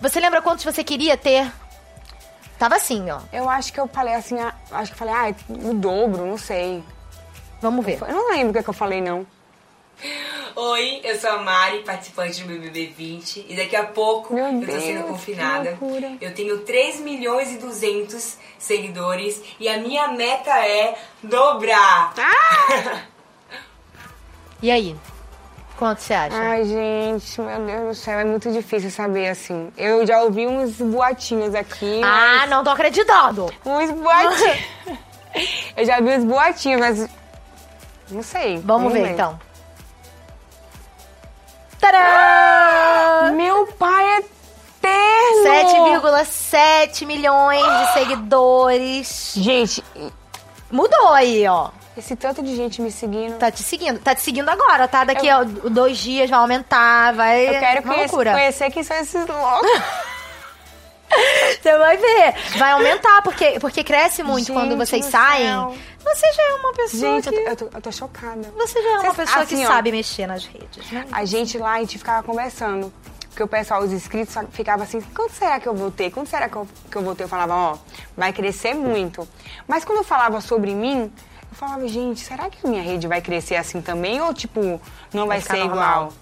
Você lembra quantos você queria ter? Tava assim, ó. Eu acho que eu falei assim, ah, acho que eu falei, ah, o dobro, não sei. Vamos ver. Eu não lembro o que, é que eu falei, não. Oi, eu sou a Mari, participante do BBB 20 e daqui a pouco Meu eu tô Deus, sendo confinada. Eu tenho 3 milhões e 200 seguidores e a minha meta é dobrar. E aí? Quanto você acha? Ai, gente, meu Deus do céu, é muito difícil saber, assim. Eu já ouvi uns boatinhos aqui. Ah, não tô acreditando. Uns boatinhos. eu já vi uns boatinhos, mas... Não sei. Vamos ver ver. então. Tadã! Meu pai é eterno! 7,7 milhões de seguidores. Gente, Mudou aí, ó. Esse tanto de gente me seguindo. Tá te seguindo. Tá te seguindo agora, tá? Daqui a dois dias vai aumentar, vai. Eu quero conhecer, loucura. conhecer quem são esses loucos. Você vai ver. Vai aumentar, porque, porque cresce muito Gente quando vocês saem. céu. Você já é uma pessoa Gente, que. eu tô, eu tô- eu chocada. Você já é uma pessoa assim, que ó, sabe mexer nas redes, né? A gente lá, a gente ficava conversando. Porque o pessoal, os inscritos, ficava assim, quanto será que eu vou ter? Quanto será que eu, que eu vou ter? Eu falava, ó, vai crescer muito. Mas quando eu falava sobre mim, eu falava, gente, será que minha rede vai crescer assim também? Ou, tipo, não vai, ficar ser normal. igual?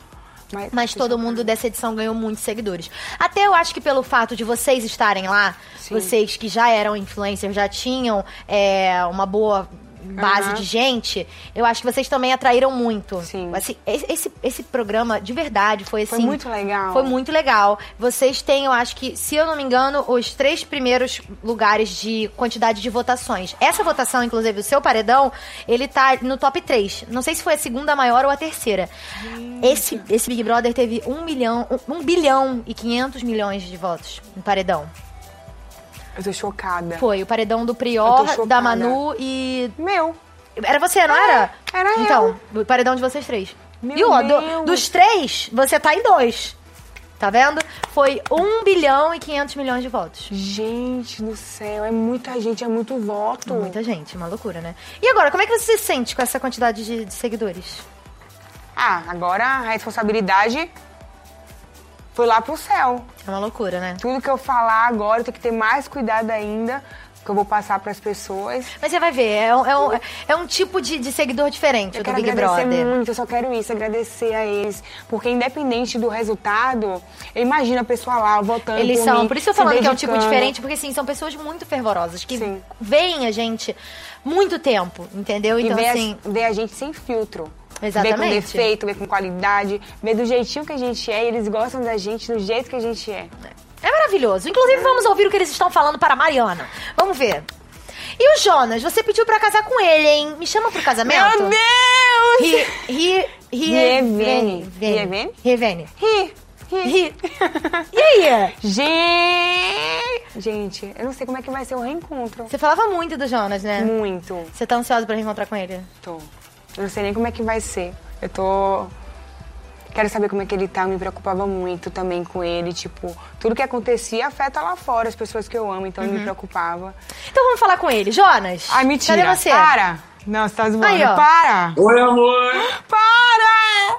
Mas, Mas todo mundo dessa edição ganhou muitos seguidores. Até eu acho que pelo fato de vocês estarem lá, vocês que já eram influencers, já tinham é, uma boa base Aham. de gente, eu acho que vocês também atraíram muito. Sim. Assim, esse, esse, programa, de verdade, foi assim... Foi muito legal. Foi muito legal. Vocês têm, eu acho que, se eu não me engano, os três primeiros lugares de quantidade de votações. Essa votação, inclusive, o seu paredão, ele tá no top 3. Não sei se foi a segunda maior ou a terceira. Esse, esse Big Brother teve 1 milhão, 1 bilhão e 500 milhões de votos no paredão. Eu tô chocada. Foi o paredão do Eu Prior, da Manu e. Meu. Era você, não era? era eu. Então, o paredão de vocês três. Meu e ó, do- dos três, você tá em dois. Tá vendo? Foi 1 bilhão e 500 milhões de votos. Gente do céu, é muita gente, é muito voto. Muita gente, uma loucura, né? E agora, como é que você se sente com essa quantidade de, de seguidores? Ah, agora a responsabilidade foi lá pro céu. É uma loucura, né? Tudo que eu falar agora eu tenho que ter mais cuidado ainda, que eu vou passar pras pessoas. Mas você vai ver, é um, é um, é um tipo de, de seguidor diferente Eu do quero Big agradecer Brother. muito, eu só quero isso, agradecer a eles. Porque independente do resultado, eu imagino a pessoa lá votando Eles por são, mim, por isso eu falando que é um tipo dedicando. diferente, porque sim, são pessoas muito fervorosas, que Sim. veem a gente muito tempo, entendeu? E Então, ver, assim. a, ver a gente sem filtro. Ver Exatamente. com defeito, ver com qualidade, ver do jeitinho que a gente é. E eles gostam da gente do jeito que a gente é. É maravilhoso. Inclusive, vamos ouvir o que eles estão falando para a Mariana. Vamos ver. E o Jonas, você pediu pra casar com ele, hein? Me chama pro casamento? Meu Deus! Ri, ri, ri. Rievene? Rievene. Ri. Ri. E aí? Gente! Gente, eu não sei como é que vai ser o reencontro. Você falava muito do Jonas, né? Muito. Você tá ansiosa pra reencontrar com ele? Tô. Eu não sei nem como é que vai ser. Eu tô. Quero saber como é que ele tá. Eu me preocupava muito também com ele. Tipo, tudo que acontecia afeta lá fora as pessoas que eu amo. Então eu me preocupava. Então vamos falar com ele. Jonas. Ai, mentira. Cadê você? Para! Não, você tá zoando. Aí, ó. Para! Oi, amor! Para!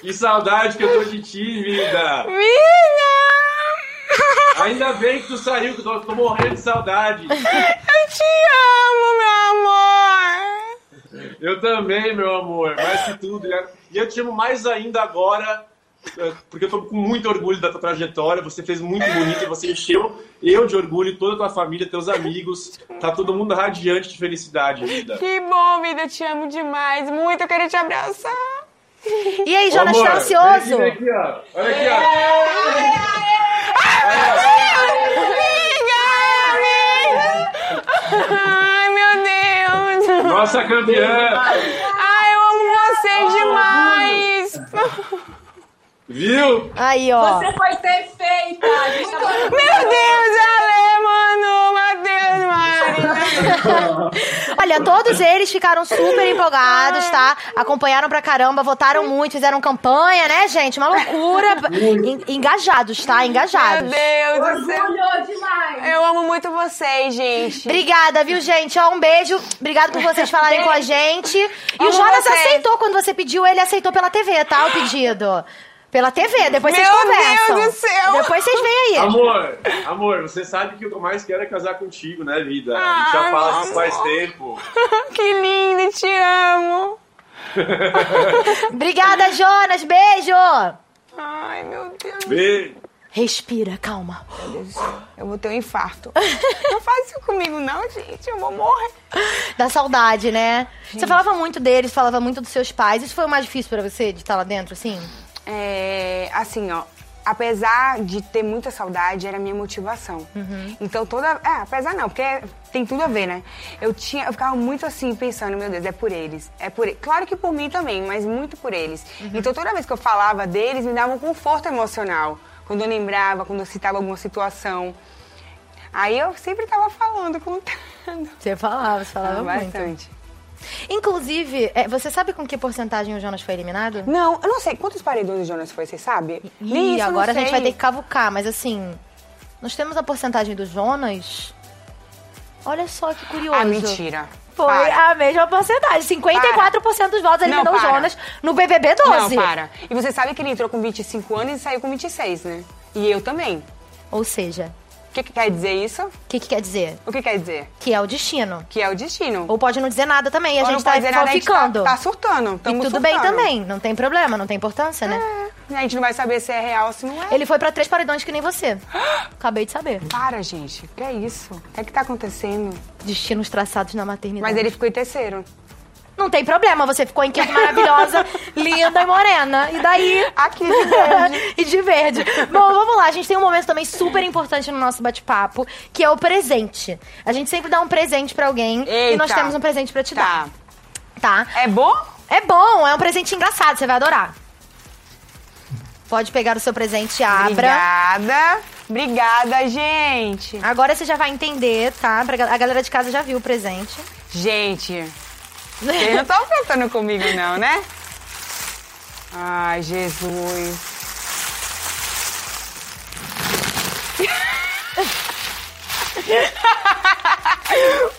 Que saudade que eu tô de ti, vida! Vida! Ainda bem que tu saiu, que eu tô, morrendo de saudade. Eu te amo, meu amor! Eu também, meu amor, mais que tudo. E eu te amo mais ainda agora, eh, porque eu tô com muito orgulho da tua trajetória. Você fez muito bonito, você encheu eu de orgulho, toda a tua família, teus amigos. Tá todo mundo radiante de felicidade, vida. Que bom, vida. Eu te amo demais. Muito. Eu quero te abraçar. E aí, Jonas, tá ansioso? Vem aqui, vem aqui, ó. Olha aqui, Ai, meu Deus. Nossa campeã! Ai, eu amo vocês demais. Viu? Aí, ó. Você foi perfeita! Tá Meu Deus, Mari. Olha, todos eles ficaram super empolgados, tá? Acompanharam pra caramba, votaram muito, fizeram campanha, né, gente? Uma loucura. En- Engajados, tá? Meu Engajados. Deus do céu. Orgulho demais! Eu amo muito vocês, gente. Obrigada, viu, gente? Ó, um beijo. Obrigado por vocês falarem com a gente. E o Amo Jonas vocês. aceitou quando você pediu, ele aceitou pela TV, tá? O pedido. Pela TV, depois vocês Meu conversam. Deus do céu. Depois vocês veem aí. Amor, amor, você sabe que o que eu mais quero é casar contigo, né, vida? A gente já Ai, fala meu faz tempo. Que lindo, te amo. Obrigada, Jonas. Beijo. Ai, meu Deus. Beijo. Respira, calma. Eu vou ter um infarto. Não faz isso comigo, não, gente. Eu vou morrer. Da saudade, né? Você falava muito deles, falava muito dos seus pais. Isso foi o mais difícil pra você, de estar lá dentro, assim? É, assim, ó. Apesar de ter muita saudade, era a minha motivação. Então toda. É, apesar não, porque tem tudo a ver, né? Eu tinha. Eu ficava muito assim, pensando, meu Deus, é por eles. É por eles. Claro que por mim também, mas muito por eles. Então toda vez que eu falava deles, me dava um conforto emocional. Quando eu lembrava, quando eu citava alguma situação. Aí eu sempre tava falando, contando. Você falava, você falava Ah, muito. bastante. Inclusive, é, você sabe com que porcentagem o Jonas foi eliminado? Não, eu não sei. Quantos paredões o Jonas foi, você sabe? Não agora a gente vai ter que cavucar, mas assim, nós temos a porcentagem do Jonas. Olha só que curioso. Ah, mentira. Foi Para. a mesma porcentagem. 54% dos votos eliminou Não, o para. Jonas no BBB 12. Não, para. E você sabe que ele entrou com 25 anos e saiu com 26, né? E eu também. Ou seja, O que, que quer dizer isso? o que, que quer dizer? O que quer dizer? Que é o destino. Que é o destino. Ou pode não dizer nada também, a Ou gente tá pode dizer nada, a gente ficando. Tá, tá surtando. e tudo bem surtando. também, não tem problema, não tem importância, né? É, a gente não vai saber se é real ou se não é. Ele foi pra três paredões que nem você. Acabei de saber. Para, gente. O que é isso? O que é que tá acontecendo? Destinos traçados na maternidade. Mas ele ficou em terceiro. Não tem problema, você ficou em quinta maravilhosa, linda e morena. E daí. Aqui de verde. e de verde. Bom, vamos lá. A gente tem um momento também super importante no nosso bate-papo, que é o presente. A gente sempre dá um presente pra alguém e nós Eita. temos um presente pra te Tá. dar. Tá? É bom? É bom, é um presente engraçado, você vai adorar. Pode pegar o seu presente e abra. Obrigada. Obrigada, gente. Agora você já vai entender, tá? A galera de casa já viu o presente. Gente, vocês não estão aprontando comigo, não, né? Ai, Jesus.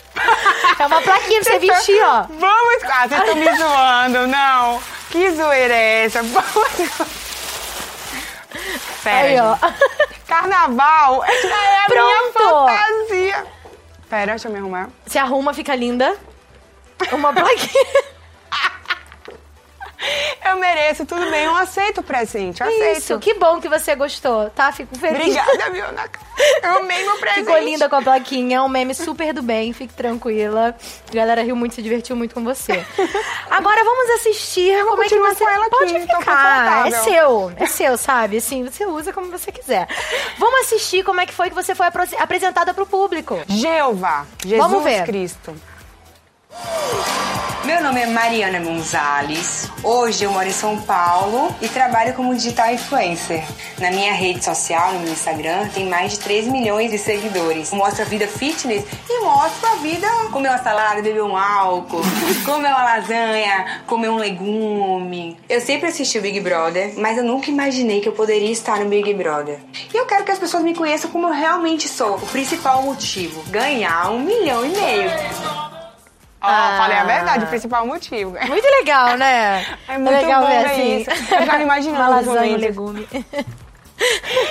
É uma plaquinha pra você vestir, ó. Vamos. Ah, vocês estão me zoando, não. Que zoeira é essa? Vamos. Pera, Aí, ó. Carnaval, é a minha Pronto. fantasia. Pera, deixa eu me arrumar. Se arruma, fica linda. Uma plaquinha. Eu eu mereço, tudo bem, eu aceito o presente, eu aceito. Isso, que bom que você gostou, tá? Fico feliz. Obrigada, viu, Ana? Eu amei meu presente. Ficou linda com a plaquinha, é um meme super do bem, fique tranquila. A galera riu muito, se divertiu muito com você. Agora vamos assistir como é que você com ela aqui, pode tô ficar. É seu, é seu, sabe? Assim, você usa como você quiser. Vamos assistir como é que foi que você foi apresentada pro público. Jeová, Jesus Vamos ver. Cristo. Meu nome é Mariana Gonzalez. Hoje eu moro em São Paulo e trabalho como digital influencer. Na minha rede social, no meu Instagram, tem mais de 3 milhões de seguidores. Eu mostro a vida fitness e mostro a vida comer uma salada, beber um álcool, comer uma lasanha, comer um legume. Eu sempre assisti o Big Brother, mas eu nunca imaginei que eu poderia estar no Big Brother. E eu quero que as pessoas me conheçam como eu realmente sou. O principal motivo, ganhar um milhão e meio. Ah. falei a verdade, o principal motivo. Muito legal, né? É muito legal bom ver assim. isso. Eu já me imaginava Uma lasanha, um momentos. legume.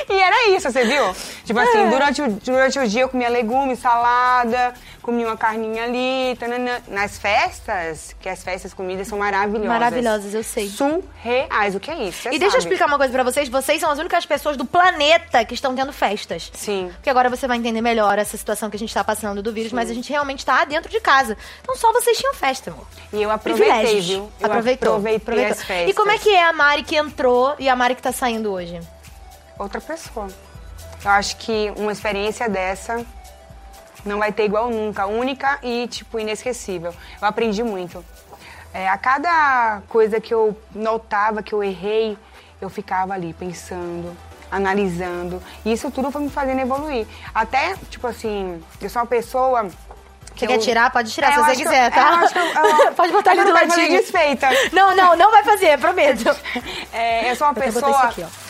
E era isso, você viu? Tipo assim, É. durante, o, durante o dia eu comia legumes, salada, comia uma carninha ali, tananã. Nas festas, que as festas comidas são maravilhosas. Maravilhosas, eu sei. Surreais, o que é isso? E deixa eu explicar uma coisa pra vocês. Vocês são as únicas pessoas do planeta que estão tendo festas. Sim. Porque agora você vai entender melhor essa situação que a gente tá passando do vírus, mas a gente realmente tá dentro de casa. Então só vocês tinham festa, amor. E eu aproveitei, viu? Eu Aproveitou. aproveitei aproveitou. as festas. E como é que é a Mari que entrou e a Mari que tá saindo hoje? Outra pessoa. Eu acho que uma experiência dessa não vai ter igual nunca. Única e, tipo, inesquecível. Eu aprendi muito. É, a cada coisa que eu notava, que eu errei, eu ficava ali pensando, analisando. E isso tudo foi me fazendo evoluir. Até, tipo assim, eu sou uma pessoa. Você eu- quer tirar? Pode tirar É, se você que quiser, eu- tá? é, eu que eu- Pode botar ali do ladinho. desfeita. Não, não, não vai fazer, prometo. É, eu sou uma pessoa isso aqui, ó.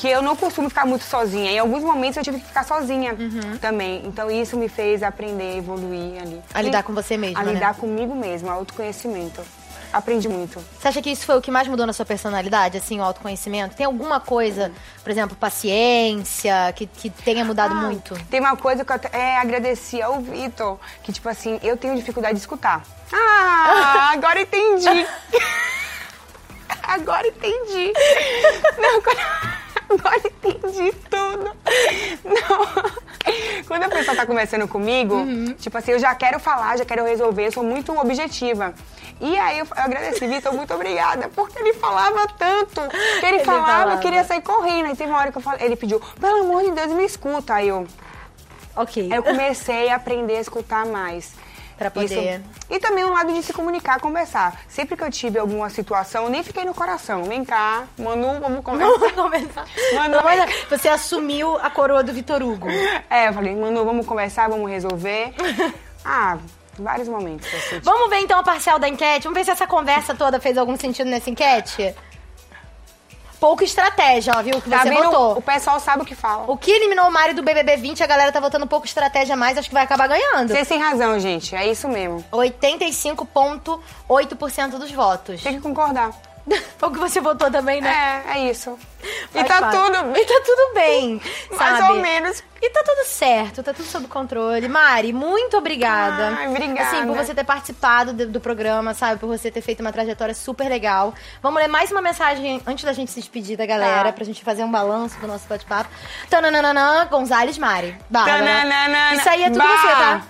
Que eu não costumo ficar muito sozinha. Em alguns momentos eu tive que ficar sozinha Uhum. também. Então isso me fez aprender, evoluir ali. A lidar com você mesma, A né? lidar comigo mesma, autoconhecimento. Aprendi muito. Você acha que isso foi o que mais mudou na sua personalidade, assim, o autoconhecimento? Tem alguma coisa, por exemplo, paciência, que, que tenha mudado Ah, muito? Tem uma coisa que eu até, é, agradeci ao Vitor, que tipo assim, eu tenho dificuldade de escutar. Ah, agora entendi. Agora entendi. Não, agora, agora entendi tudo. Não. Quando a pessoa tá conversando comigo, Uhum. tipo assim, eu já quero falar, já quero resolver, eu sou muito objetiva. E aí eu, eu agradeci, Vitor, muito obrigada, porque ele falava tanto. Que ele, Ele falava, falava. eu queria sair correndo. Aí teve uma hora que eu falei, ele pediu, pelo amor de Deus, me escuta. Aí eu, Ok. Aí eu comecei a aprender a escutar mais. Pra poder- E também o lado de se comunicar, conversar. Sempre que eu tive alguma situação, eu nem fiquei no coração. Vem cá, Manu, vamos conversar. Vamos conversar. Manu, Deus, Você assumiu a coroa do Vitor Hugo. É, eu falei, Manu, vamos conversar, vamos resolver. ah, vários momentos. Vamos ver então a parcial da enquete? Vamos ver se essa conversa toda fez algum sentido nessa enquete? Pouca estratégia, ó, viu? Que Tá você vendo? votou. O pessoal sabe o que fala. O que eliminou o Mário do BBB 20, a galera tá votando pouco estratégia mais, acho que vai acabar ganhando. Vocês têm razão, gente. É isso mesmo. 85,8% dos votos. Tem que concordar. Foi o que você votou também, né? É, é isso. E tá parte. tudo E tá tudo bem, Mais sabe? ou menos. E tá tudo certo, tá tudo sob controle. Mari, muito obrigada. Ai, obrigada. Assim, por você ter participado do, do programa, sabe? Por você ter feito uma trajetória super legal. Vamos ler mais uma mensagem antes da gente se despedir da galera, Tá. pra gente fazer um balanço do nosso bate-papo. Tananana, Gonzales Mari. Bárbara. Tananana, Isso aí é tudo bah. você, tá?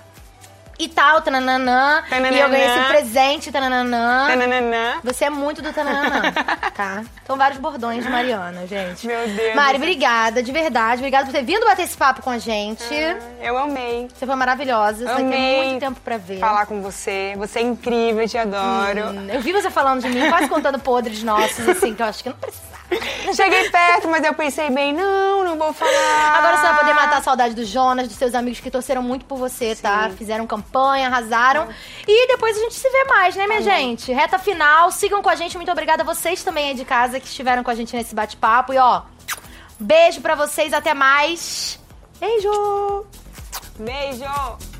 E tal, tananana. E eu ganhei esse presente, tananana. Tananana. Você é muito do tananana, tá? São vários bordões de Mariana, gente. Meu Deus Mari, obrigada, de verdade. Obrigada por ter vindo bater esse papo com a gente. Eu amei. Você foi maravilhosa. Você Amei muito tempo pra ver. falar com você. Você é incrível, eu te adoro. Hum, eu vi você falando de mim, quase contando podres nossos, assim, que eu acho que não precisava. Cheguei perto, mas eu pensei bem, não, não vou falar. Agora você vai poder matar a saudade do Jonas, dos seus amigos que torceram muito por você, tá? Fizeram campanha, arrasaram. E depois a gente se vê mais, né, minha gente? Reta final, sigam com a gente. Muito obrigada a vocês também aí de casa que estiveram com a gente nesse bate-papo. E ó, beijo pra vocês, até mais. Beijo! Beijo!